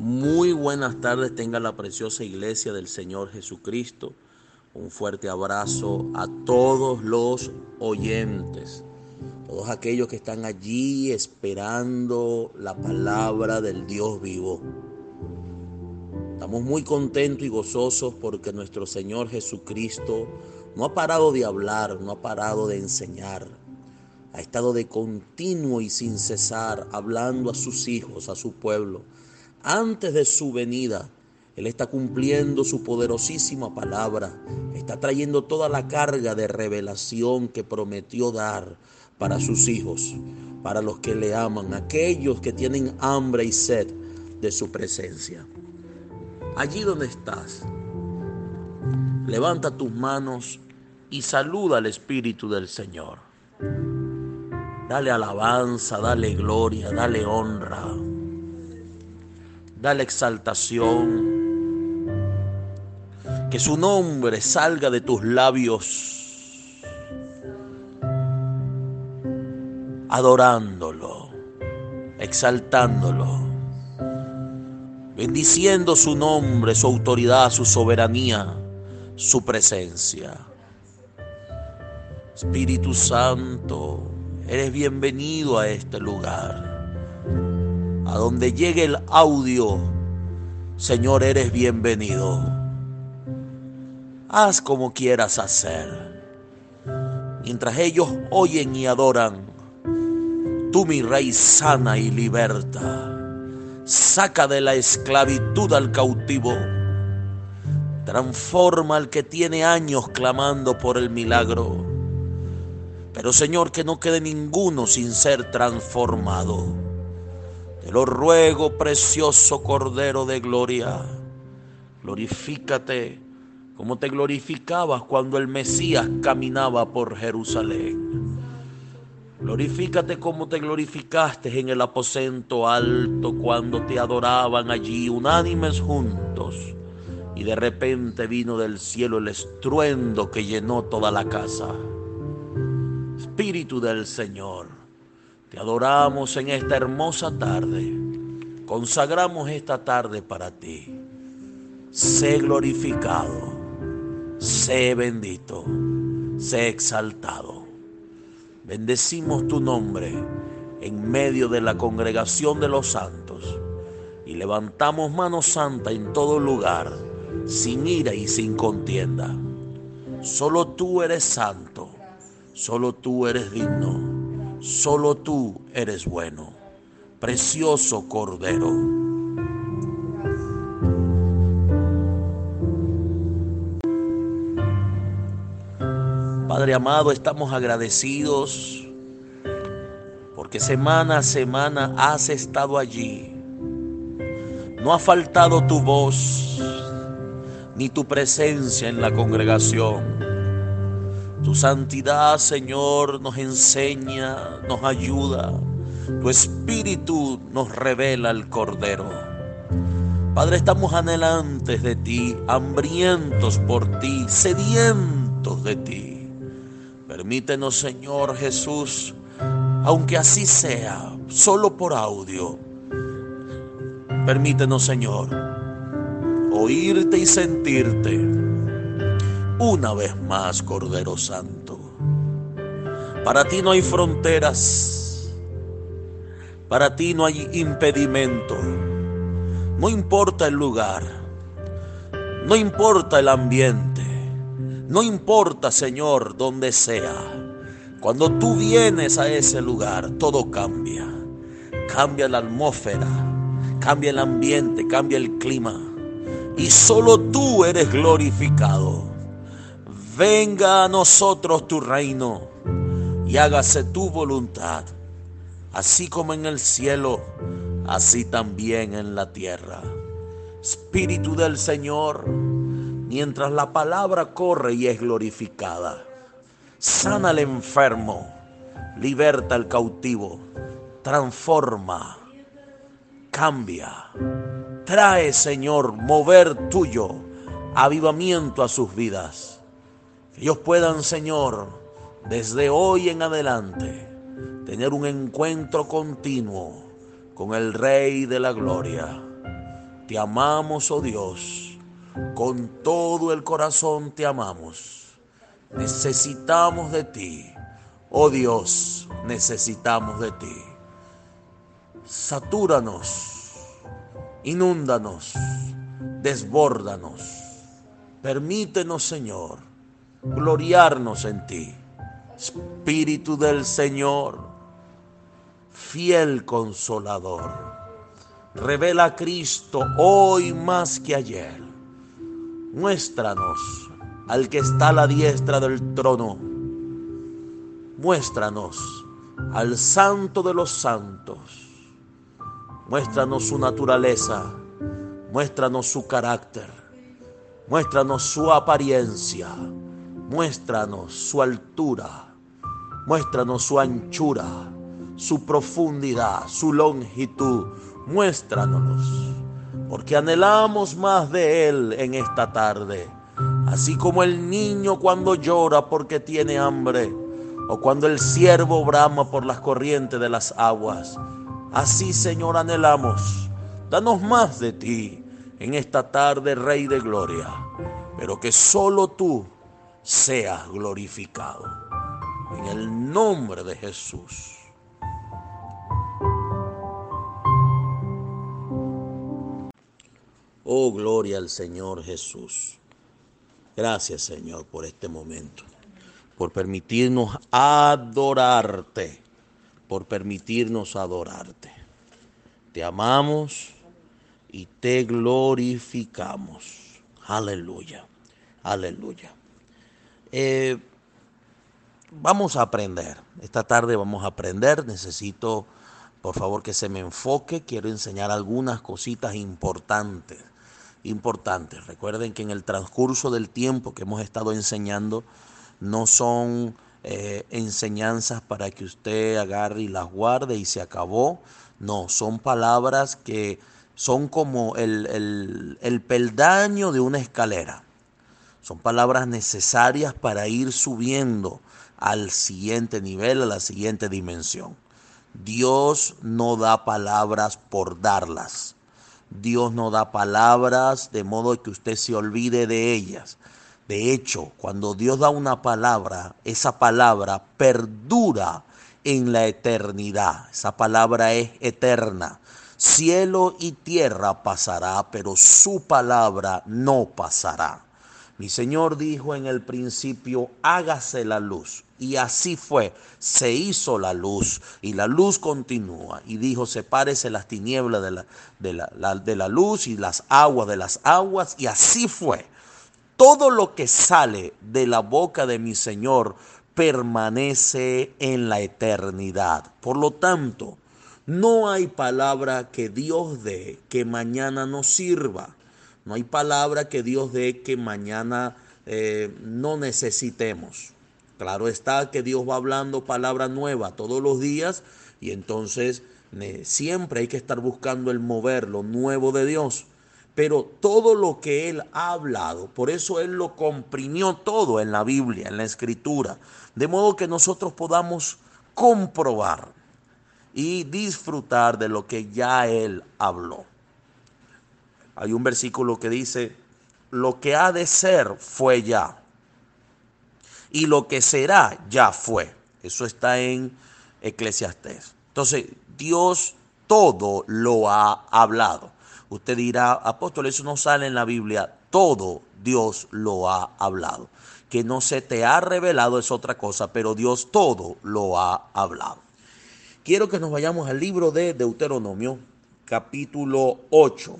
Muy buenas tardes tenga la preciosa iglesia del Señor Jesucristo. Un fuerte abrazo a todos los oyentes, todos aquellos que están allí esperando la palabra del Dios vivo. Estamos muy contentos y gozosos porque nuestro Señor Jesucristo no ha parado de hablar, no ha parado de enseñar. Ha estado de continuo y sin cesar hablando a sus hijos, a su pueblo antes de su venida. Él está cumpliendo su poderosísima palabra, está trayendo toda la carga de revelación que prometió dar para sus hijos, para los que le aman, aquellos que tienen hambre y sed de su presencia. Allí donde estás, levanta tus manos y saluda al Espíritu del Señor. Dale alabanza, dale gloria, dale honra dale exaltación. Que su nombre salga de tus labios, adorándolo, exaltándolo, bendiciendo su nombre, su autoridad, su soberanía, su presencia. Espíritu Santo, eres bienvenido a este lugar a donde llegue el audio, Señor, eres bienvenido. Haz como quieras hacer. Mientras ellos oyen y adoran, tú mi rey sana y liberta. Saca de la esclavitud al cautivo. Transforma al que tiene años clamando por el milagro. Pero Señor, que no quede ninguno sin ser transformado. Lo ruego, precioso Cordero de Gloria. Glorifícate como te glorificabas cuando el Mesías caminaba por Jerusalén. Glorifícate como te glorificaste en el aposento alto cuando te adoraban allí unánimes juntos. Y de repente vino del cielo el estruendo que llenó toda la casa. Espíritu del Señor te adoramos en esta hermosa tarde. Consagramos esta tarde para ti. Sé glorificado, sé bendito, sé exaltado. Bendecimos tu nombre en medio de la congregación de los santos y levantamos mano santa en todo lugar, sin ira y sin contienda. Solo tú eres santo, solo tú eres digno Solo tú eres bueno, precioso Cordero. Padre amado, estamos agradecidos porque semana a semana has estado allí. No ha faltado tu voz ni tu presencia en la congregación. Tu santidad, Señor, nos enseña, nos ayuda. Tu espíritu nos revela el Cordero. Padre, estamos anhelantes de ti, hambrientos por ti, sedientos de ti. Permítenos, Señor Jesús, aunque así sea, solo por audio. Permítenos, Señor, oírte y sentirte una vez más, Cordero Santo. Para ti no hay fronteras, para ti no hay impedimento. No importa el lugar, no importa el ambiente, no importa, Señor, donde sea. Cuando tú vienes a ese lugar, todo cambia. Cambia la atmósfera, cambia el ambiente, cambia el clima. Y solo tú eres glorificado venga a nosotros tu reino y hágase tu voluntad, así como en el cielo, así también en la tierra. Espíritu del Señor, mientras la palabra corre y es glorificada, sana al enfermo, liberta al cautivo, transforma, cambia. Trae, Señor, mover tuyo, avivamiento a sus vidas ellos puedan, Señor, desde hoy en adelante, tener un encuentro continuo con el Rey de la Gloria. Te amamos, oh Dios. Con todo el corazón te amamos. Necesitamos de ti. Oh Dios, necesitamos de ti. Satúranos, inúndanos, desbórdanos. Permítenos, Señor, gloriarnos en ti. Espíritu del Señor, fiel consolador, revela a Cristo hoy más que ayer. Muéstranos al que está a la diestra del trono Muéstranos al Santo de los Santos. Muéstranos su naturaleza. Muéstranos su carácter. Muéstranos su apariencia. Muéstranos su altura. Muéstranos su anchura, su profundidad, su longitud. Muéstranos, porque anhelamos más de Él en esta tarde. Así como el niño cuando llora porque tiene hambre o cuando el siervo brama por las corrientes de las aguas. Así, Señor, anhelamos. Danos más de ti en esta tarde, Rey de Gloria, pero que solo tú seas glorificado. En el nombre de Jesús. Oh, gloria al Señor Jesús. Gracias, Señor, por este momento por permitirnos adorarte, por permitirnos adorarte. Te amamos y te glorificamos. Aleluya, aleluya. Eh, vamos a aprender. Esta tarde vamos a aprender. Necesito, por favor, que se me enfoque. Quiero enseñar algunas cositas importantes. Importantes. Recuerden que en el transcurso del tiempo que hemos estado enseñando, no son eh, enseñanzas para que usted agarre y las guarde y se acabó. No, son palabras que son como el, el peldaño de una escalera. Son palabras necesarias para ir subiendo al siguiente nivel, a la siguiente dimensión. Dios no da palabras por darlas. Dios no da palabras de modo que usted se olvide de ellas. De hecho, cuando Dios da una palabra, esa palabra perdura en la eternidad. Esa palabra es eterna. Cielo y tierra pasará, pero su palabra no pasará. Mi Señor dijo en el principio, hágase la luz. Y así fue, se hizo la luz y la luz continúa. Y dijo, sepárese las tinieblas de la, de la, de la luz y las aguas de las aguas. Y así fue todo lo que sale de la boca de mi Señor permanece en la eternidad. Por lo tanto, no hay palabra que Dios dé que mañana no sirva. No hay palabra que Dios dé que mañana eh, no necesitemos. Claro está que Dios va hablando palabra nueva todos los días y entonces siempre hay que estar buscando el mover lo nuevo de Dios pero todo lo que él ha hablado, por eso él lo comprimió todo en la Biblia, en la escritura, de modo que nosotros podamos comprobar y disfrutar de lo que ya él habló. Hay un versículo que dice, lo que ha de ser fue ya, y lo que será ya fue. Eso está en Eclesiastés. Entonces, Dios todo lo ha hablado. Usted dirá, apóstol, eso no sale en la Biblia. Todo Dios lo ha hablado. Que no se te ha revelado es otra cosa, pero Dios todo lo ha hablado. Quiero que nos vayamos al libro de Deuteronomio, capítulo 8,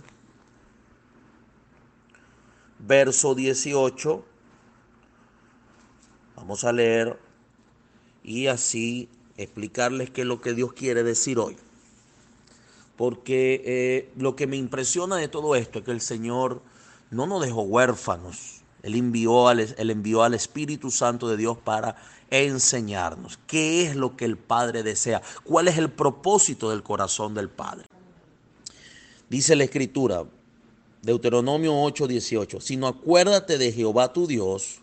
verso 18. Vamos a leer y así explicarles qué es lo que Dios quiere decir hoy porque eh, lo que me impresiona de todo esto es que el Señor no nos dejó huérfanos. Él envió, al, él envió al Espíritu Santo de Dios para enseñarnos qué es lo que el Padre desea, cuál es el propósito del corazón del Padre. Dice la Escritura, Deuteronomio 8:18, sino acuérdate de Jehová tu Dios,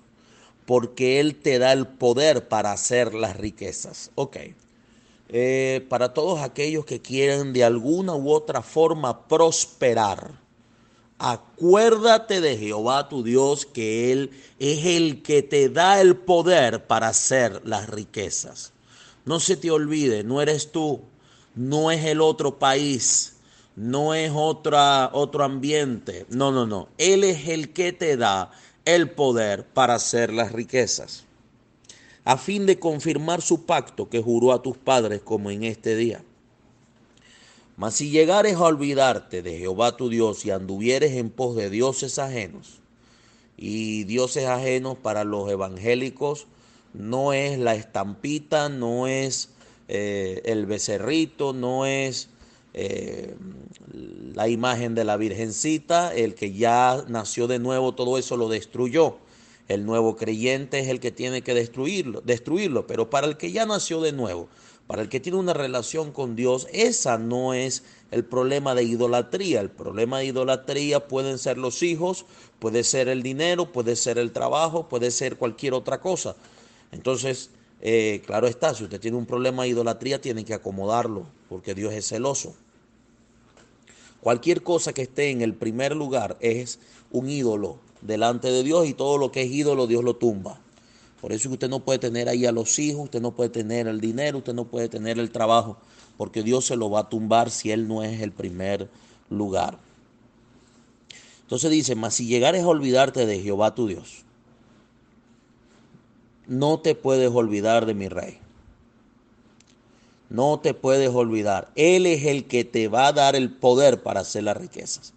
porque Él te da el poder para hacer las riquezas. Ok. Eh, para todos aquellos que quieren de alguna u otra forma prosperar. Acuérdate de Jehová tu Dios, que Él es el que te da el poder para hacer las riquezas. No se te olvide, no eres tú, no es el otro país, no es otra, otro ambiente. No, no, no. Él es el que te da el poder para hacer las riquezas, a fin de confirmar su pacto que juró a tus padres como en este día. Mas si llegares a olvidarte de Jehová tu Dios y anduvieres en pos de dioses ajenos, y dioses ajenos para los evangélicos no es la estampita, no es eh, el becerrito, no es eh, la imagen de la Virgencita, el que ya nació de nuevo, todo eso lo destruyó. El nuevo creyente es el que tiene que destruirlo, destruirlo, pero para el que ya nació de nuevo, para el que tiene una relación con Dios, esa no es el problema de idolatría. El problema de idolatría pueden ser los hijos, puede ser el dinero, puede ser el trabajo, puede ser cualquier otra cosa. Entonces, eh, claro está, si usted tiene un problema de idolatría, tiene que acomodarlo, porque Dios es celoso. Cualquier cosa que esté en el primer lugar es un ídolo delante de Dios y todo lo que es ídolo Dios lo tumba. Por eso usted no puede tener ahí a los hijos, usted no puede tener el dinero, usted no puede tener el trabajo, porque Dios se lo va a tumbar si Él no es el primer lugar. Entonces dice, mas si llegares a olvidarte de Jehová tu Dios, no te puedes olvidar de mi rey. No te puedes olvidar. Él es el que te va a dar el poder para hacer las riquezas.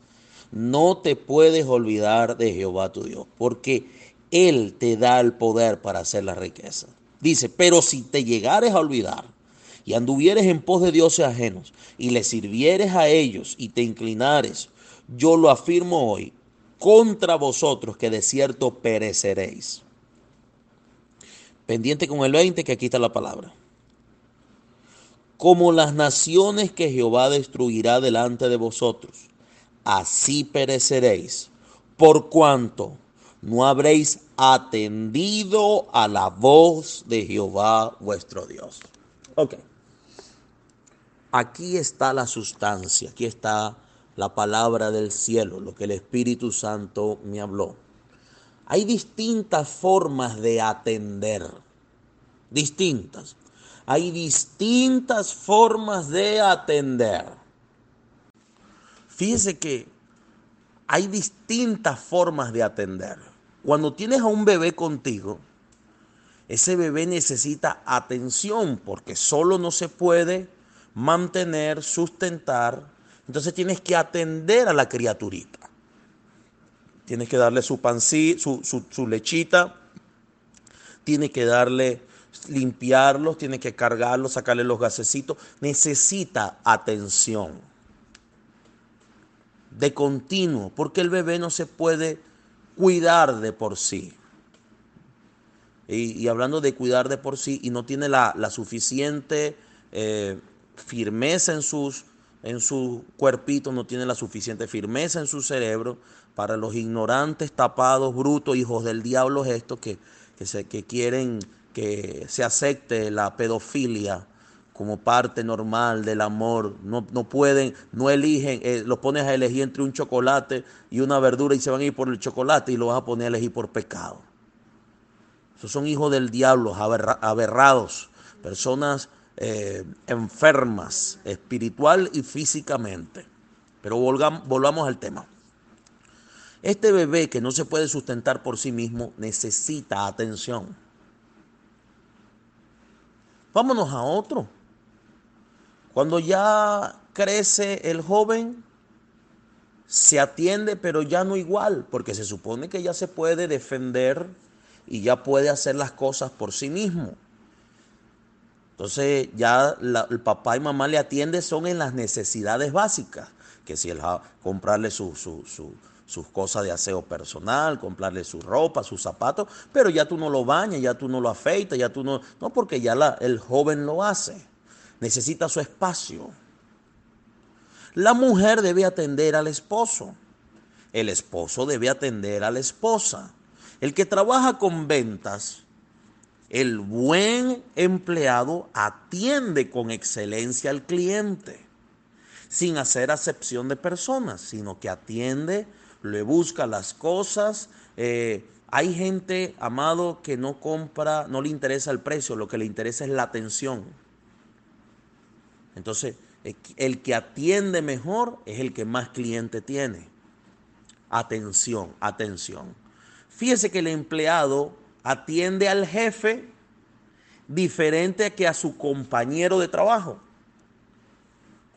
No te puedes olvidar de Jehová tu Dios, porque él te da el poder para hacer la riqueza. Dice, pero si te llegares a olvidar y anduvieres en pos de dioses ajenos y le sirvieres a ellos y te inclinares, yo lo afirmo hoy, contra vosotros que de cierto pereceréis. Pendiente con el 20 que aquí está la palabra. Como las naciones que Jehová destruirá delante de vosotros, así pereceréis, por cuanto no habréis atendido a la voz de Jehová vuestro Dios. Ok. Aquí está la sustancia, aquí está la palabra del cielo, lo que el Espíritu Santo me habló. Hay distintas formas de atender, distintas. Hay distintas formas de atender. Fíjese que hay distintas formas de atender. Cuando tienes a un bebé contigo, ese bebé necesita atención porque solo no se puede mantener, sustentar. Entonces tienes que atender a la criaturita. Tienes que darle su pancito, su, lechita. Tienes que darle, limpiarlos, tienes que cargarlos, sacarle los gasecitos. Necesita atención de continuo, porque el bebé no se puede cuidar de por sí. Y, hablando de cuidar de por sí, y no tiene la, suficiente eh, firmeza en, sus, en su cuerpito, no tiene la suficiente firmeza en su cerebro, para los ignorantes, tapados, brutos, hijos del diablo, estos que, que, se, que quieren que se acepte la pedofilia como parte normal del amor. No, pueden, no eligen, eh, los pones a elegir entre un chocolate y una verdura y se van a ir por el chocolate y lo vas a poner a elegir por pecado. Esos son hijos del diablo, aberrados, personas eh, enfermas, espiritual y físicamente. Pero volvamos al tema. Este bebé que no se puede sustentar por sí mismo necesita atención. Vámonos a otro. Cuando ya crece el joven, se atiende, pero ya no igual, porque se supone que ya se puede defender y ya puede hacer las cosas por sí mismo. Entonces ya el papá y mamá le atiende son en las necesidades básicas, que si el, comprarle sus cosas de aseo personal, comprarle su ropa, sus zapatos, pero ya tú no lo bañas, ya tú no lo afeitas, ya tú no, no porque ya el joven lo hace necesita su espacio. La mujer debe atender al esposo. El esposo debe atender a la esposa. El que trabaja con ventas, el buen empleado atiende con excelencia al cliente, sin hacer acepción de personas, sino que atiende le busca las cosas. Eh, hay gente, amado, que no compra, no le interesa el precio, lo que le interesa es la atención. Entonces, el que atiende mejor es el que más cliente tiene. Atención, atención. Fíjese que el empleado atiende al jefe diferente que a su compañero de trabajo.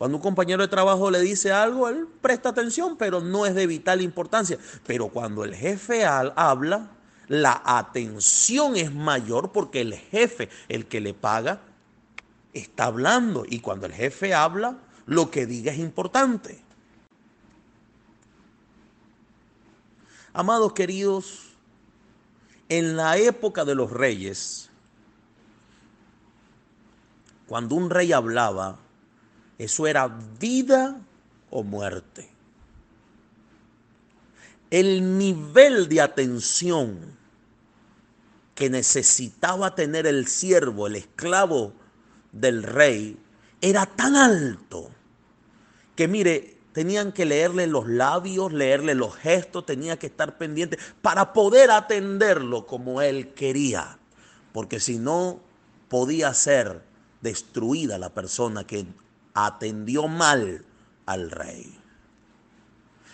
Cuando un compañero de trabajo le dice algo, él presta atención, pero no es de vital importancia. Pero cuando el jefe habla, la atención es mayor porque el jefe, el que le paga, está hablando. Y cuando el jefe habla, lo que diga es importante. Amados queridos, en la época de los reyes, cuando un rey hablaba, eso era vida o muerte. El nivel de atención que necesitaba tener el siervo, el esclavo del rey, era tan alto que mire, tenían que leerle los labios, leerle los gestos, tenía que estar pendiente para poder atenderlo como él quería, porque si no podía ser destruida la persona que atendió mal al rey.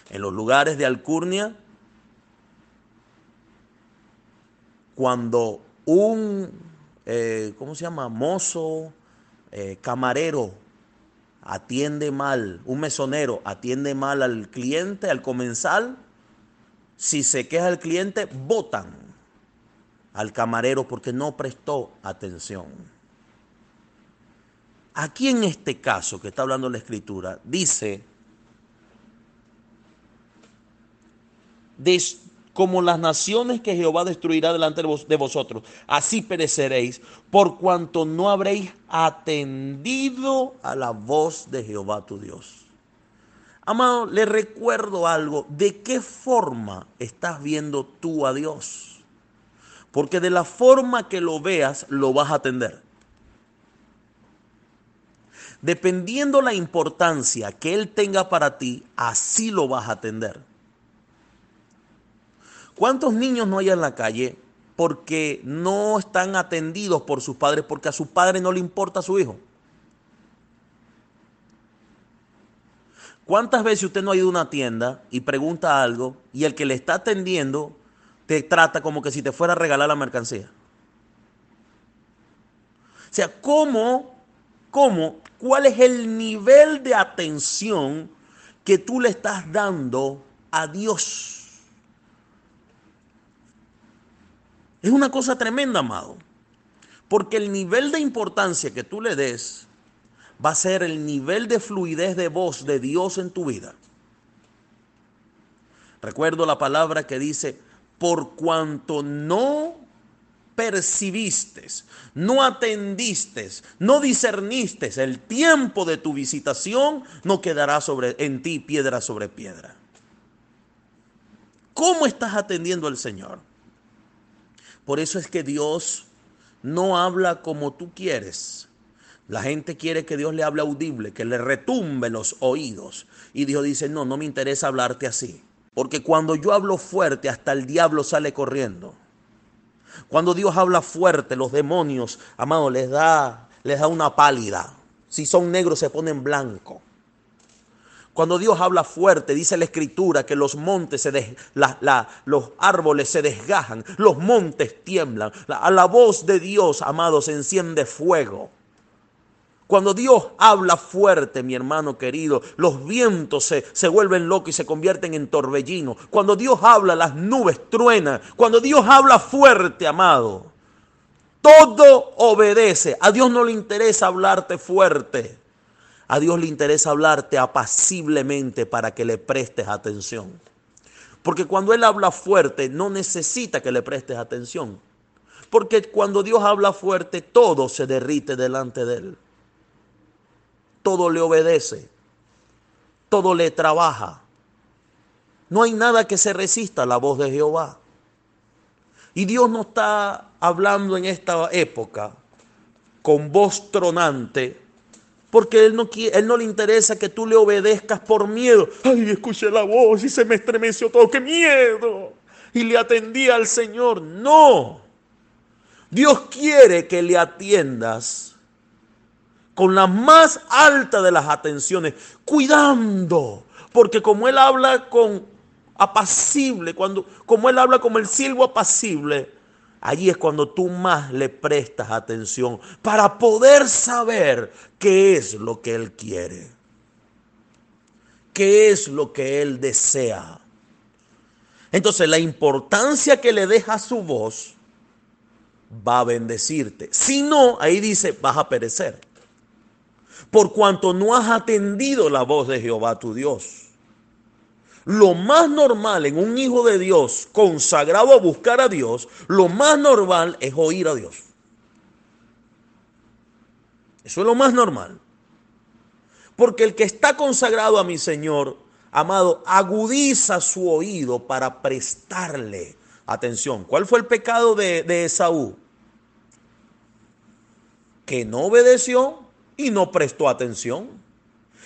En los lugares de alcurnia, cuando un, eh, ¿cómo se llama? Mozo, eh, camarero, atiende mal, un mesonero atiende mal al cliente, al comensal, si se queja el cliente, votan al camarero porque no prestó atención. Aquí en este caso que está hablando la escritura, dice, como las naciones que Jehová destruirá delante de vosotros, así pereceréis, por cuanto no habréis atendido a la voz de Jehová tu Dios. Amado, le recuerdo algo, ¿de qué forma estás viendo tú a Dios? Porque de la forma que lo veas, lo vas a atender. Dependiendo la importancia que Él tenga para ti, así lo vas a atender. ¿Cuántos niños no hay en la calle porque no están atendidos por sus padres porque a su padre no le importa a su hijo? ¿Cuántas veces usted no ha ido a una tienda y pregunta algo y el que le está atendiendo te trata como que si te fuera a regalar la mercancía? O sea, ¿cómo, cómo cuál es el nivel de atención que tú le estás dando a Dios. Es una cosa tremenda, amado. Porque el nivel de importancia que tú le des va a ser el nivel de fluidez de voz de Dios en tu vida. Recuerdo la palabra que dice, por cuanto no percibiste, no atendiste, no discerniste el tiempo de tu visitación, no quedará sobre, en ti piedra sobre piedra. ¿Cómo estás atendiendo al Señor? Por eso es que Dios no habla como tú quieres. La gente quiere que Dios le hable audible, que le retumbe los oídos. Y Dios dice, no, no me interesa hablarte así. Porque cuando yo hablo fuerte, hasta el diablo sale corriendo. Cuando Dios habla fuerte, los demonios, amado, les da, les da una pálida. Si son negros se ponen blanco. Cuando Dios habla fuerte, dice la escritura que los montes se los árboles se desgajan, los montes tiemblan. a la voz de Dios, amado, se enciende fuego. Cuando Dios habla fuerte, mi hermano querido, los vientos se, se vuelven locos y se convierten en torbellino. Cuando Dios habla, las nubes truenan. Cuando Dios habla fuerte, amado, todo obedece. A Dios no le interesa hablarte fuerte. A Dios le interesa hablarte apaciblemente para que le prestes atención. Porque cuando Él habla fuerte, no necesita que le prestes atención. Porque cuando Dios habla fuerte, todo se derrite delante de Él todo le obedece, todo le trabaja. No hay nada que se resista a la voz de Jehová. Y Dios no está hablando en esta época con voz tronante Porque él no, él no le interesa que tú le obedezcas por miedo. Ay, escuché la voz y se me estremeció todo. ¡Qué miedo! Y le atendí al Señor. No. Dios quiere que le atiendas con la más alta de las atenciones, cuidando. Porque como Él habla con apacible, cuando, como Él habla como el siervo apacible, Allí es cuando tú más le prestas atención para poder saber qué es lo que Él quiere, qué es lo que Él desea. Entonces la importancia que le deja su voz va a bendecirte. Si no, ahí dice, vas a perecer. Por cuanto no has atendido la voz de Jehová tu Dios. Lo más normal en un hijo de Dios consagrado a buscar a Dios, lo más normal es oír a Dios. Eso es lo más normal. Porque el que está consagrado a mi Señor, amado, agudiza su oído para prestarle atención. ¿Cuál fue el pecado de, de Esaú? Que no obedeció y no prestó atención.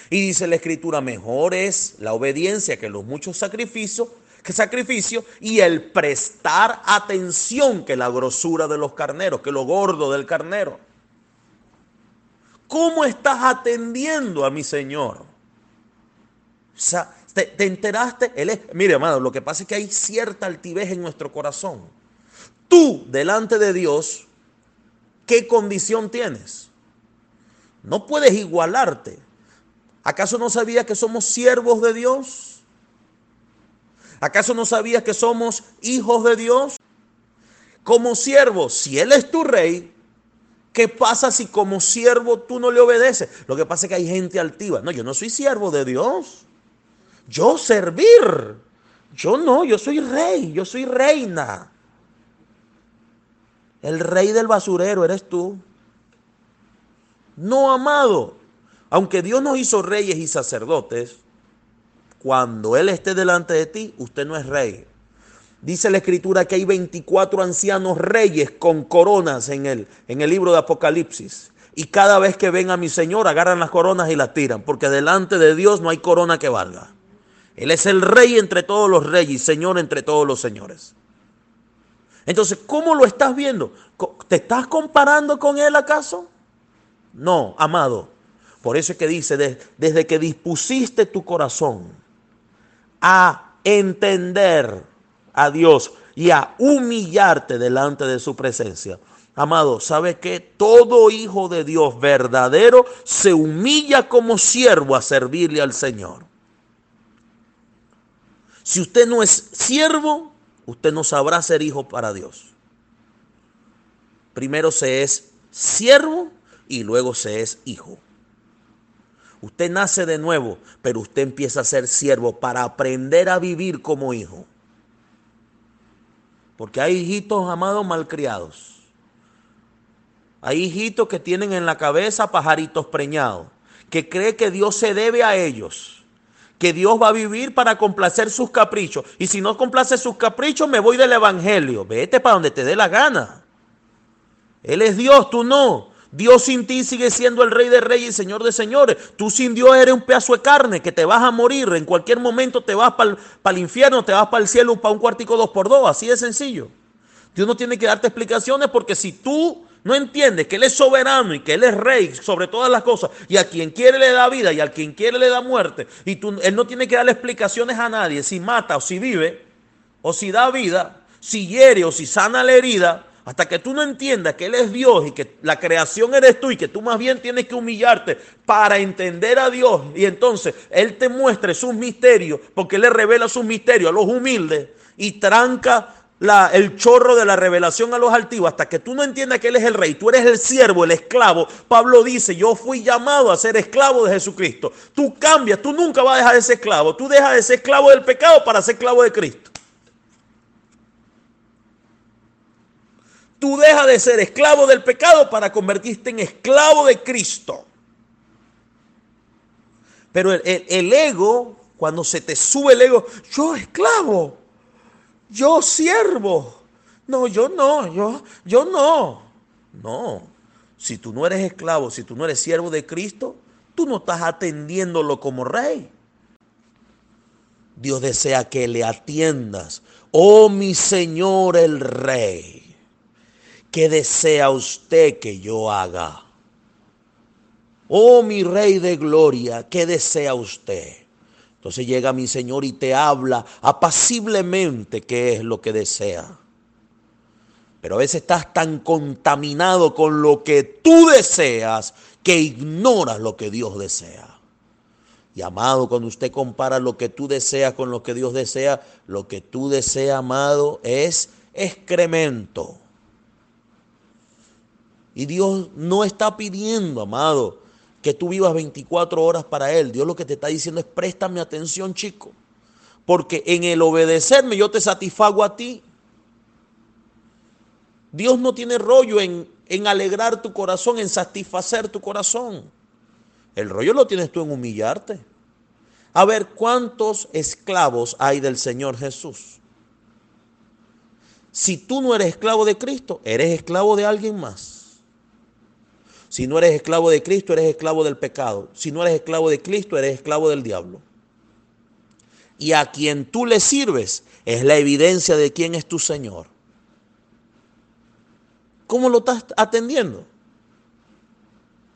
Y dice la escritura, mejor es la obediencia que los muchos sacrificios, que sacrificio y el prestar atención que la grosura de los carneros, que lo gordo del carnero. ¿Cómo estás atendiendo a mi Señor? O sea, ¿te, enteraste? Él es, mire, amado, lo que pasa es que hay cierta altivez en nuestro corazón. Tú, delante de Dios, ¿qué condición tienes? No puedes igualarte. ¿Acaso no sabías que somos siervos de Dios? ¿Acaso no sabías que somos hijos de Dios? Como siervo, si Él es tu rey, ¿qué pasa si como siervo tú no le obedeces? Lo que pasa es que hay gente altiva. No, yo no soy siervo de Dios. Yo servir. Yo no, yo soy rey, yo soy reina. El rey del basurero eres tú. No, amado. Aunque Dios nos hizo reyes y sacerdotes, cuando Él esté delante de ti, usted no es rey. Dice la escritura que hay 24 ancianos reyes con coronas en el, en el libro de Apocalipsis. Y cada vez que ven a mi Señor, agarran las coronas y las tiran, porque delante de Dios no hay corona que valga. Él es el rey entre todos los reyes, Señor entre todos los señores. Entonces, ¿cómo lo estás viendo? ¿Te estás comparando con Él acaso? No, amado. Por eso es que dice, desde que dispusiste tu corazón a entender a Dios y a humillarte delante de su presencia. Amado, ¿sabe que todo hijo de Dios verdadero se humilla como siervo a servirle al Señor? Si usted no es siervo, usted no sabrá ser hijo para Dios. Primero se es siervo y luego se es hijo. Usted nace de nuevo, pero usted empieza a ser siervo para aprender a vivir como hijo. Porque hay hijitos amados malcriados. Hay hijitos que tienen en la cabeza pajaritos preñados, que cree que Dios se debe a ellos, que Dios va a vivir para complacer sus caprichos. Y si no complace sus caprichos, me voy del Evangelio. Vete para donde te dé la gana. Él es Dios, tú no. Dios sin ti sigue siendo el rey de reyes y señor de señores. Tú sin Dios eres un pedazo de carne que te vas a morir. En cualquier momento te vas para el, infierno, te vas para el cielo para un cuartico dos por dos. Así de sencillo. Dios no tiene que darte explicaciones porque si tú no entiendes que Él es soberano y que Él es rey sobre todas las cosas y a quien quiere le da vida y a quien quiere le da muerte y tú, Él no tiene que darle explicaciones a nadie si mata o si vive o si da vida, si hiere o si sana la herida, hasta que tú no entiendas que Él es Dios y que la creación eres tú y que tú más bien tienes que humillarte para entender a Dios y entonces Él te muestre sus misterios, porque Él le revela sus misterios a los humildes y tranca el chorro de la revelación a los altivos hasta que tú no entiendas que Él es el rey, tú eres el siervo, el esclavo. Pablo dice, yo fui llamado a ser esclavo de Jesucristo. Tú cambias, tú nunca vas a dejar de ser esclavo, tú dejas de ser esclavo del pecado para ser esclavo de Cristo. Tú dejas de ser esclavo del pecado para convertirte en esclavo de Cristo. Pero el, ego, cuando se te sube el ego, yo esclavo, yo siervo. No, yo no, yo, yo no. No, si tú no eres esclavo, si tú no eres siervo de Cristo, tú no estás atendiéndolo como rey. Dios desea que le atiendas. Oh mi Señor el Rey, ¿qué desea usted que yo haga? Oh mi Rey de Gloria, ¿qué desea usted? Entonces llega mi Señor y te habla apaciblemente qué es lo que desea. Pero a veces estás tan contaminado con lo que tú deseas que ignoras lo que Dios desea. Y amado, cuando usted compara lo que tú deseas con lo que Dios desea, lo que tú deseas, amado, es excremento. Y Dios no está pidiendo, amado, que tú vivas 24 horas para Él. Dios lo que te está diciendo es préstame atención, chico. Porque en el obedecerme yo te satisfago a ti. Dios no tiene rollo en, en alegrar tu corazón, en satisfacer tu corazón. El rollo lo tienes tú en humillarte. A ver, ¿cuántos esclavos hay del Señor Jesús? Si tú no eres esclavo de Cristo, eres esclavo de alguien más. Si no eres esclavo de Cristo, eres esclavo del pecado. Si no eres esclavo de Cristo, eres esclavo del diablo. Y a quien tú le sirves es la evidencia de quién es tu Señor. ¿Cómo lo estás atendiendo?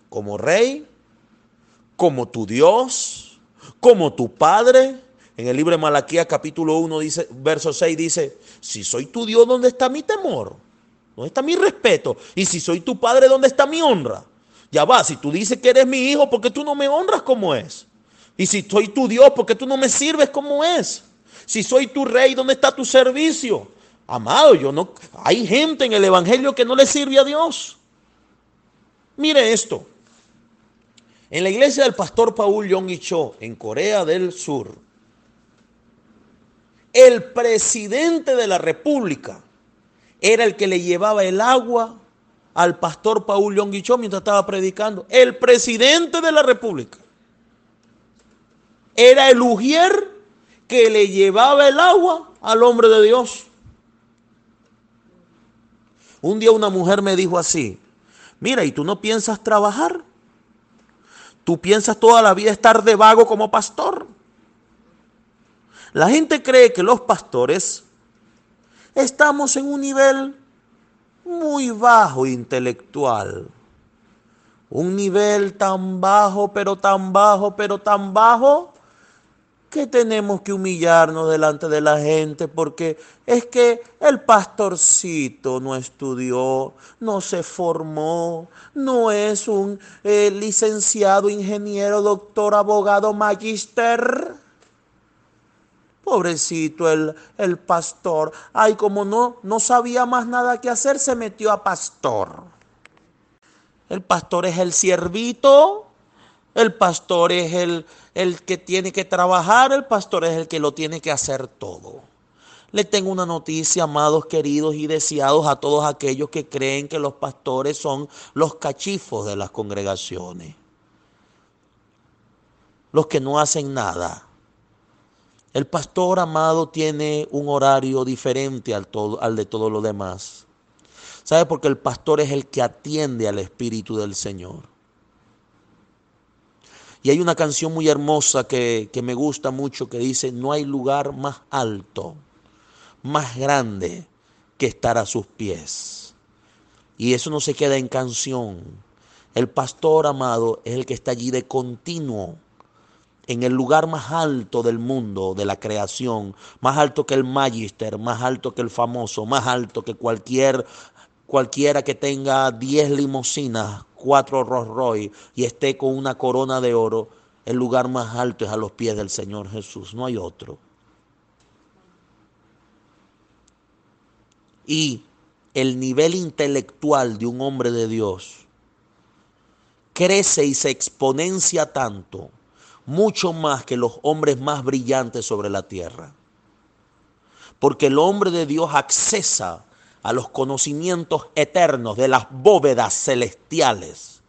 ¿Como rey? como tu Dios, como tu Padre. En el libro de Malaquías capítulo 1 dice, verso 6 dice, si soy tu Dios, ¿dónde está mi temor? ¿Dónde está mi respeto? Y si soy tu Padre, ¿dónde está mi honra? Ya va, si tú dices que eres mi hijo, ¿por qué tú no me honras como es? Y si soy tu Dios, ¿por qué tú no me sirves como es? Si soy tu rey, ¿dónde está tu servicio? Amado, yo no hay gente en el evangelio que no le sirve a Dios. Mire esto. En la iglesia del pastor Paul Yong Cho, en Corea del Sur, el presidente de la república era el que le llevaba el agua al pastor Paul Yong Cho mientras estaba predicando. El presidente de la república era el ujier que le llevaba el agua al hombre de Dios. Un día una mujer me dijo así, mira, ¿y tú no piensas trabajar? Tú piensas toda la vida estar de vago como pastor. La gente cree que los pastores estamos en un nivel muy bajo intelectual. Un nivel tan bajo, pero tan bajo, pero tan bajo, que tenemos que humillarnos delante de la gente porque es que el pastorcito no estudió, no se formó, no es un eh, licenciado, ingeniero, doctor, abogado, magister. Pobrecito el, el pastor. Ay, como no, no sabía más nada que hacer, se metió a pastor. El pastor es el siervito el pastor es el, el que tiene que trabajar, el pastor es el que lo tiene que hacer todo. Le tengo una noticia, amados, queridos y deseados a todos aquellos que creen que los pastores son los cachifos de las congregaciones. Los que no hacen nada. El pastor amado tiene un horario diferente al, todo, al de todos los demás. ¿Sabe? Porque el pastor es el que atiende al Espíritu del Señor. Y hay una canción muy hermosa que, me gusta mucho que dice, no hay lugar más alto, más grande que estar a sus pies. Y eso no se queda en canción. El pastor amado es el que está allí de continuo, en el lugar más alto del mundo, de la creación, más alto que el magister, más alto que el famoso, más alto que cualquier cualquiera que tenga 10 limosinas, cuatro Rolls Royce y esté con una corona de oro, el lugar más alto es a los pies del Señor Jesús, no hay otro. Y el nivel intelectual de un hombre de Dios crece y se exponencia tanto, mucho más que los hombres más brillantes sobre la tierra. Porque el hombre de Dios accesa a los conocimientos eternos de las bóvedas celestiales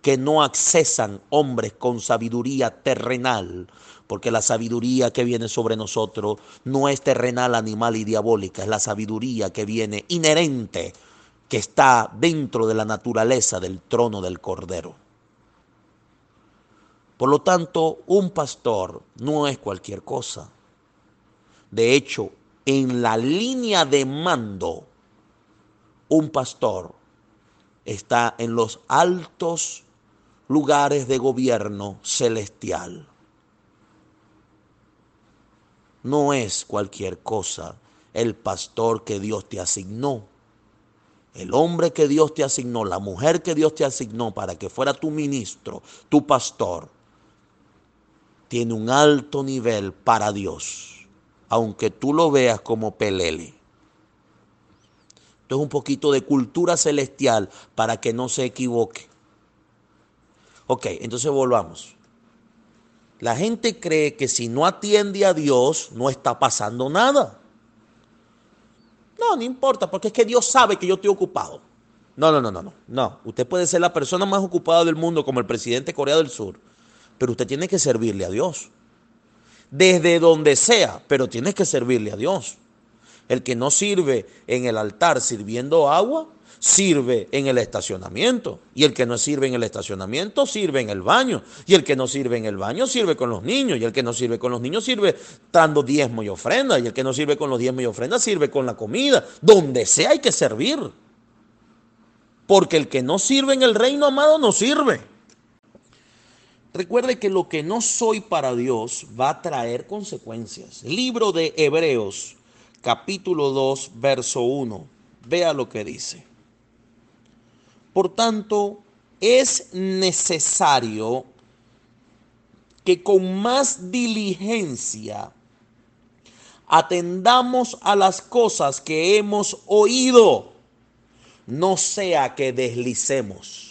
que no accesan hombres con sabiduría terrenal, porque la sabiduría que viene sobre nosotros no es terrenal, animal y diabólica, es la sabiduría que viene inherente, que está dentro de la naturaleza del trono del Cordero. Por lo tanto, un pastor no es cualquier cosa. De hecho, en la línea de mando, un pastor está en los altos lugares de gobierno celestial. No es cualquier cosa el pastor que Dios te asignó. El hombre que Dios te asignó, la mujer que Dios te asignó para que fuera tu ministro, tu pastor, tiene un alto nivel para Dios, aunque tú lo veas como pelele. Esto es un poquito de cultura celestial para que no se equivoque. Ok, entonces volvamos. La gente cree que si no atiende a Dios no está pasando nada. No, no importa, porque es que Dios sabe que yo estoy ocupado. No, no, no, no, no. No, usted puede ser la persona más ocupada del mundo como el presidente de Corea del Sur, pero usted tiene que servirle a Dios. Desde donde sea, pero tienes que servirle a Dios. El que no sirve en el altar sirviendo agua, sirve en el estacionamiento. Y el que no sirve en el estacionamiento sirve en el baño. Y el que no sirve en el baño sirve con los niños. Y el que no sirve con los niños sirve dando diezmo y ofrenda. Y el que no sirve con los diezmos y ofrenda sirve con la comida. Donde sea hay que servir. Porque el que no sirve en el reino amado no sirve. Recuerde que lo que no soy para Dios va a traer consecuencias. Libro de Hebreos, capítulo 2, verso 1. Vea lo que dice. Por tanto, es necesario que con más diligencia atendamos a las cosas que hemos oído, no sea que deslicemos.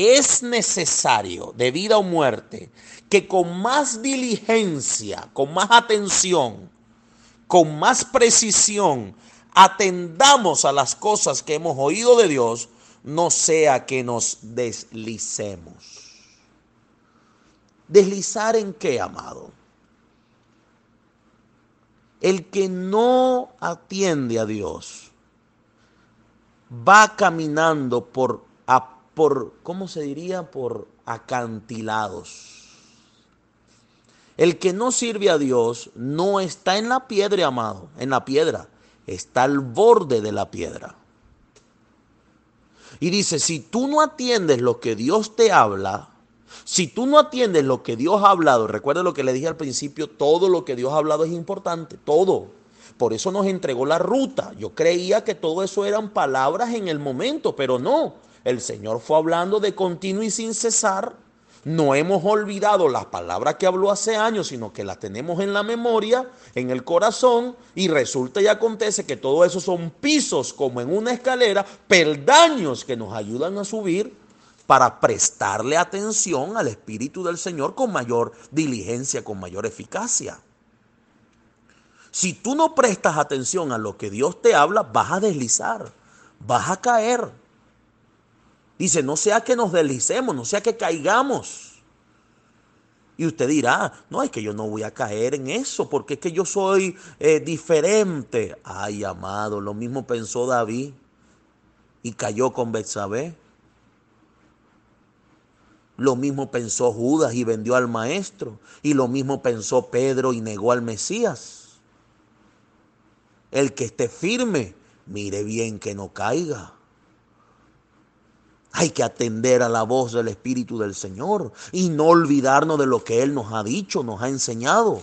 Es necesario, de vida o muerte, que con más diligencia, con más atención, con más precisión, atendamos a las cosas que hemos oído de Dios, no sea que nos deslicemos. ¿Deslizar en qué, amado? El que no atiende a Dios va caminando por, por ¿cómo se diría? Por acantilados. El que no sirve a Dios no está en la piedra, amado, en la piedra está al borde de la piedra. Y dice, si tú no atiendes lo que Dios te habla, si tú no atiendes lo que Dios ha hablado, recuerda lo que le dije al principio, todo lo que Dios ha hablado es importante, todo. Por eso nos entregó la ruta. Yo creía que todo eso eran palabras en el momento, pero no. El Señor fue hablando de continuo y sin cesar no hemos olvidado las palabras que habló hace años, sino que las tenemos en la memoria, en el corazón, y resulta y acontece que todo eso son pisos como en una escalera, peldaños que nos ayudan a subir para prestarle atención al Espíritu del Señor con mayor diligencia, con mayor eficacia. Si tú no prestas atención a lo que Dios te habla, vas a deslizar, vas a caer. Dice, no sea que nos deslicemos, no sea que caigamos. Y usted dirá, no, es que yo no voy a caer en eso, porque es que yo soy eh, diferente. Ay, amado, lo mismo pensó David y cayó con Betsabé. Lo mismo pensó Judas y vendió al maestro. Y lo mismo pensó Pedro y negó al Mesías. El que esté firme, mire bien que no caiga. Hay que atender a la voz del Espíritu del Señor y no olvidarnos de lo que Él nos ha dicho, nos ha enseñado.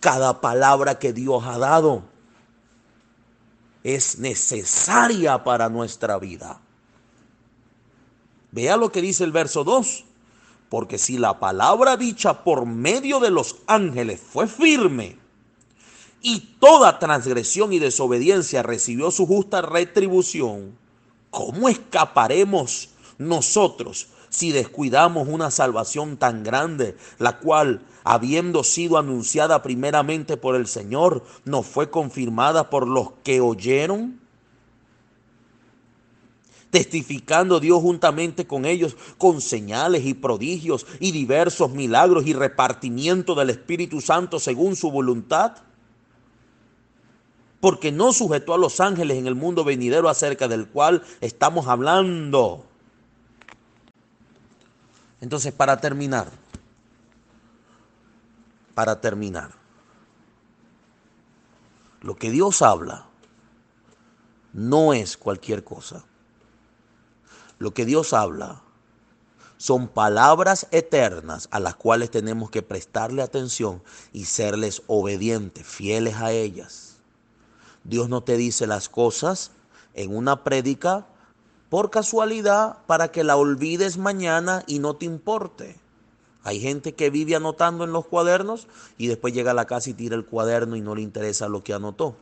Cada palabra que Dios ha dado es necesaria para nuestra vida. Vea lo que dice el verso 2. Porque si la palabra dicha por medio de los ángeles fue firme y toda transgresión y desobediencia recibió su justa retribución, ¿cómo escaparemos nosotros si descuidamos una salvación tan grande, la cual, habiendo sido anunciada primeramente por el Señor, nos fue confirmada por los que oyeron? testificando Dios juntamente con ellos con señales y prodigios y diversos milagros y repartimiento del Espíritu Santo según su voluntad porque no sujetó a los ángeles en el mundo venidero acerca del cual estamos hablando. Entonces, para terminar, para terminar, lo que Dios habla no es cualquier cosa. Lo que Dios habla son palabras eternas a las cuales tenemos que prestarle atención y serles obedientes, fieles a ellas. Dios no te dice las cosas en una prédica por casualidad para que la olvides mañana y no te importe. Hay gente que vive anotando en los cuadernos y después llega a la casa y tira el cuaderno y no le interesa lo que anotó.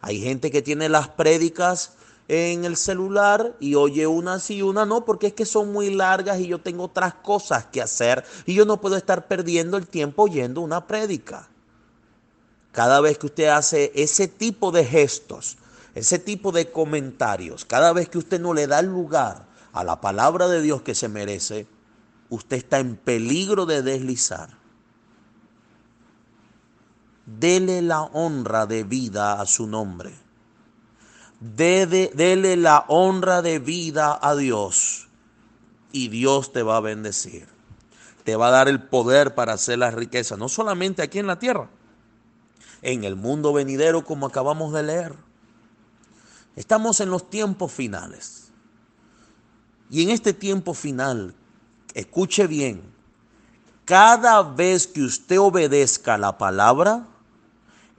Hay gente que tiene las prédicas en el celular y oye una sí y una no, porque es que son muy largas y yo tengo otras cosas que hacer y yo no puedo estar perdiendo el tiempo oyendo una prédica. Cada vez que usted hace ese tipo de gestos, ese tipo de comentarios, cada vez que usted no le da lugar a la palabra de Dios que se merece, usted está en peligro de deslizar. Dele la honra de vida a su nombre dele la honra de vida a Dios y Dios te va a bendecir. Te va a dar el poder para hacer la riqueza, no solamente aquí en la tierra, en el mundo venidero como acabamos de leer. Estamos en los tiempos finales. Y en este tiempo final, escuche bien, cada vez que usted obedezca la palabra,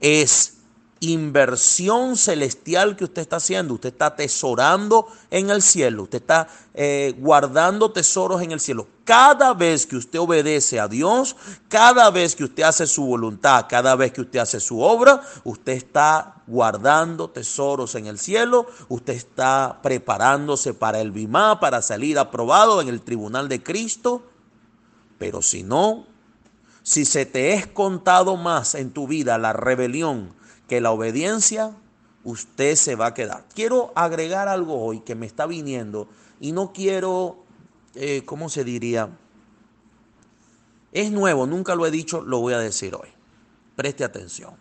es inversión celestial que usted está haciendo. Usted está atesorando en el cielo, usted está eh, guardando tesoros en el cielo. Cada vez que usted obedece a Dios, cada vez que usted hace su voluntad, cada vez que usted hace su obra, usted está guardando tesoros en el cielo, usted está preparándose para el bimá, para salir aprobado en el tribunal de Cristo. Pero si no, si se te es contado más en tu vida la rebelión, que la obediencia, usted se va a quedar. Quiero agregar algo hoy que me está viniendo y no quiero, eh, ¿cómo se diría? Es nuevo, nunca lo he dicho, lo voy a decir hoy. Preste atención.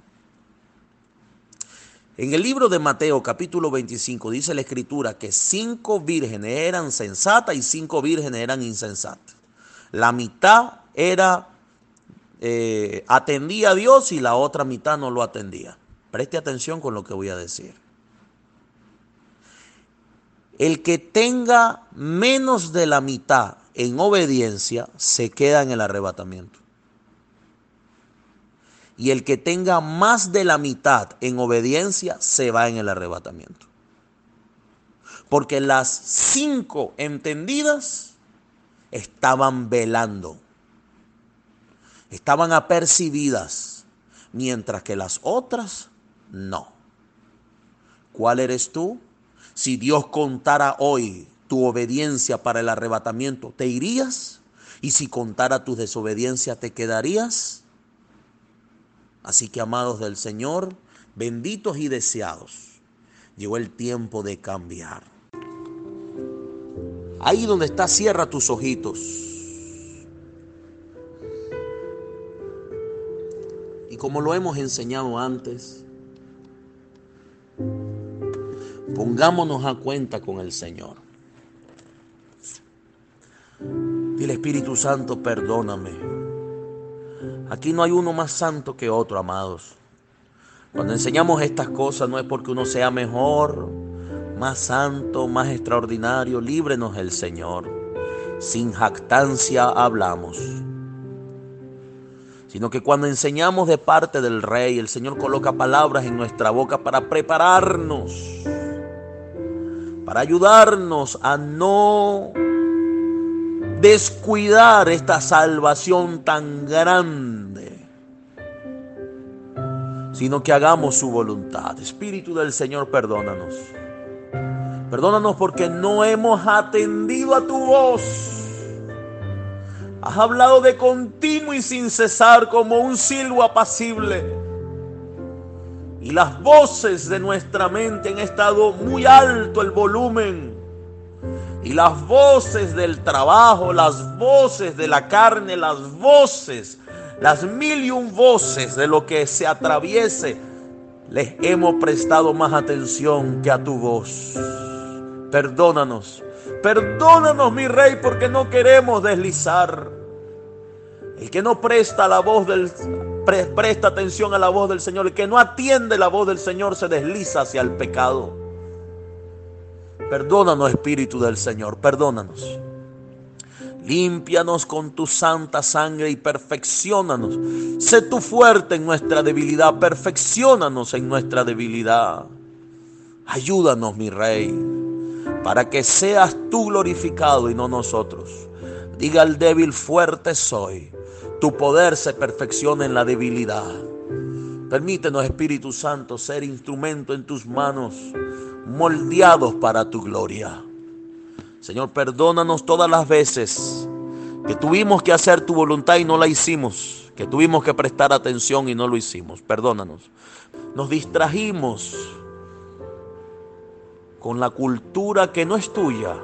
En el libro de Mateo capítulo 25 dice la escritura que cinco vírgenes eran sensatas y cinco vírgenes eran insensatas. La mitad era eh, atendía a Dios y la otra mitad no lo atendía. Preste atención con lo que voy a decir. El que tenga menos de la mitad en obediencia se queda en el arrebatamiento. Y el que tenga más de la mitad en obediencia se va en el arrebatamiento. Porque las cinco entendidas estaban velando, estaban apercibidas, mientras que las otras no. ¿Cuál eres tú? Si Dios contara hoy tu obediencia para el arrebatamiento, ¿te irías? Y si contara tu desobediencia, ¿te quedarías? Así que, amados del Señor, benditos y deseados, llegó el tiempo de cambiar. Ahí donde está, cierra tus ojitos. Y como lo hemos enseñado antes, Pongámonos a cuenta con el Señor. Dile Espíritu Santo, perdóname. Aquí no hay uno más santo que otro, amados. Cuando enseñamos estas cosas no es porque uno sea mejor, más santo, más extraordinario. Líbrenos el Señor. Sin jactancia hablamos. Sino que cuando enseñamos de parte del Rey, el Señor coloca palabras en nuestra boca para prepararnos para ayudarnos a no descuidar esta salvación tan grande, sino que hagamos su voluntad. Espíritu del Señor, perdónanos. Perdónanos porque no hemos atendido a tu voz. Has hablado de continuo y sin cesar como un silbo apacible y las voces de nuestra mente han estado muy alto el volumen. Y las voces del trabajo, las voces de la carne, las voces, las mil y un voces de lo que se atraviese, les hemos prestado más atención que a tu voz. Perdónanos Perdónanos, mi rey, porque no queremos deslizar. El que no presta la voz del presta atención a la voz del Señor, el que no atiende la voz del Señor se desliza hacia el pecado. Perdónanos, Espíritu del Señor, perdónanos. Límpianos con tu santa sangre y perfeccionanos. Sé tú fuerte en nuestra debilidad, perfeccionanos en nuestra debilidad. Ayúdanos, mi Rey, para que seas tú glorificado y no nosotros. Diga al débil, fuerte soy. Tu poder se perfecciona en la debilidad. Permítenos, Espíritu Santo, ser instrumento en tus manos, moldeados para tu gloria. Señor, perdónanos todas las veces que tuvimos que hacer tu voluntad y no la hicimos, que tuvimos que prestar atención y no lo hicimos. Perdónanos. Nos distrajimos con la cultura que no es tuya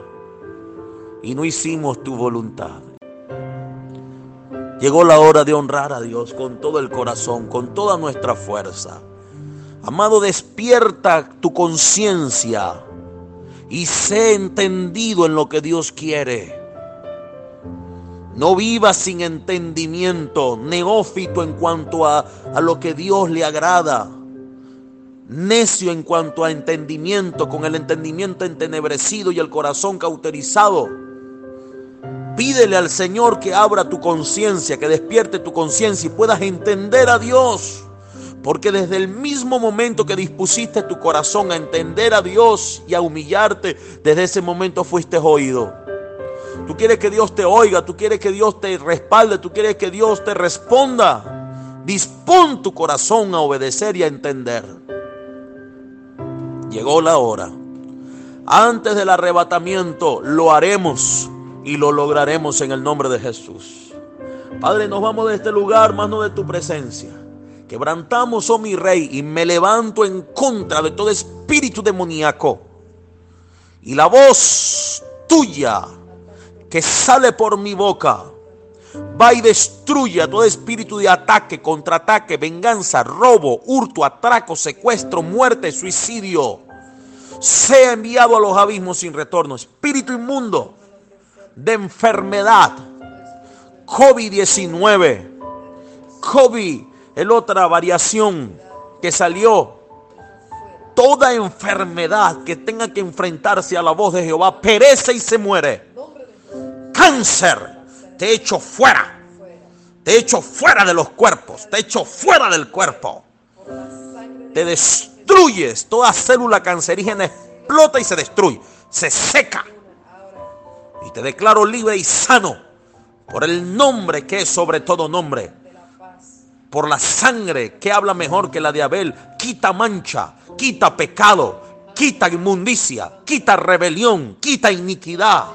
y no hicimos tu voluntad. Llegó la hora de honrar a Dios con todo el corazón, con toda nuestra fuerza. Amado, despierta tu conciencia y sé entendido en lo que Dios quiere. No vivas sin entendimiento, neófito en cuanto a, a, lo que Dios le agrada, necio en cuanto a entendimiento, con el entendimiento entenebrecido y el corazón cauterizado. Pídele al Señor que abra tu conciencia, que despierte tu conciencia y puedas entender a Dios. Porque desde el mismo momento que dispusiste tu corazón a entender a Dios y a humillarte, desde ese momento fuiste oído. Tú quieres que Dios te oiga, tú quieres que Dios te respalde, tú quieres que Dios te responda. Dispón tu corazón a obedecer y a entender. Llegó la hora. Antes del arrebatamiento lo haremos y lo lograremos en el nombre de Jesús. Padre, nos vamos de este lugar, mano de tu presencia. Quebrantamos, oh mi rey, y me levanto en contra de todo espíritu demoníaco. Y la voz tuya que sale por mi boca va y destruye a todo espíritu de ataque, contraataque, venganza, robo, hurto, atraco, secuestro, muerte, suicidio. Sea enviado a los abismos sin retorno. Espíritu inmundo de enfermedad. COVID-19. COVID el otra variación que salió. Toda enfermedad que tenga que enfrentarse a la voz de Jehová perece y se muere. Cáncer, te echo fuera. Te echo fuera de los cuerpos. Te echo fuera del cuerpo. Te destruyes. Toda célula cancerígena explota y se destruye. Se seca. Y te declaro libre y sano por el nombre que es sobre todo nombre por la sangre que habla mejor que la de Abel, quita mancha, quita pecado, quita inmundicia, quita rebelión, quita iniquidad.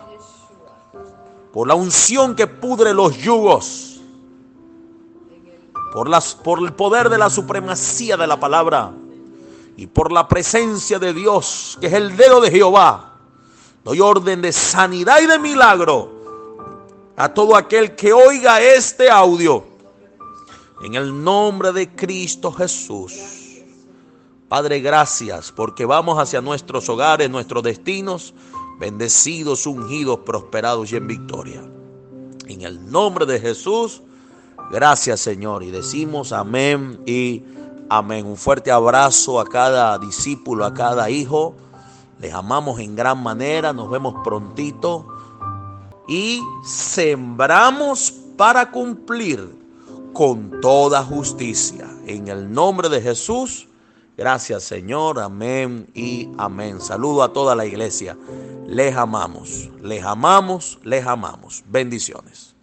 Por la unción que pudre los yugos, por, las, por el poder de la supremacía de la palabra y por la presencia de Dios, que es el dedo de Jehová, doy orden de sanidad y de milagro a todo aquel que oiga este audio en el nombre de Cristo Jesús. Padre, gracias porque vamos hacia nuestros hogares, nuestros destinos, bendecidos, ungidos, prosperados y en victoria. En el nombre de Jesús, gracias Señor. Y decimos amén y amén. Un fuerte abrazo a cada discípulo, a cada hijo. Les amamos en gran manera. Nos vemos prontito. Y sembramos para cumplir con toda justicia. En el nombre de Jesús, gracias Señor, amén y amén. Saludo a toda la iglesia. Les amamos, les amamos, les amamos. Bendiciones.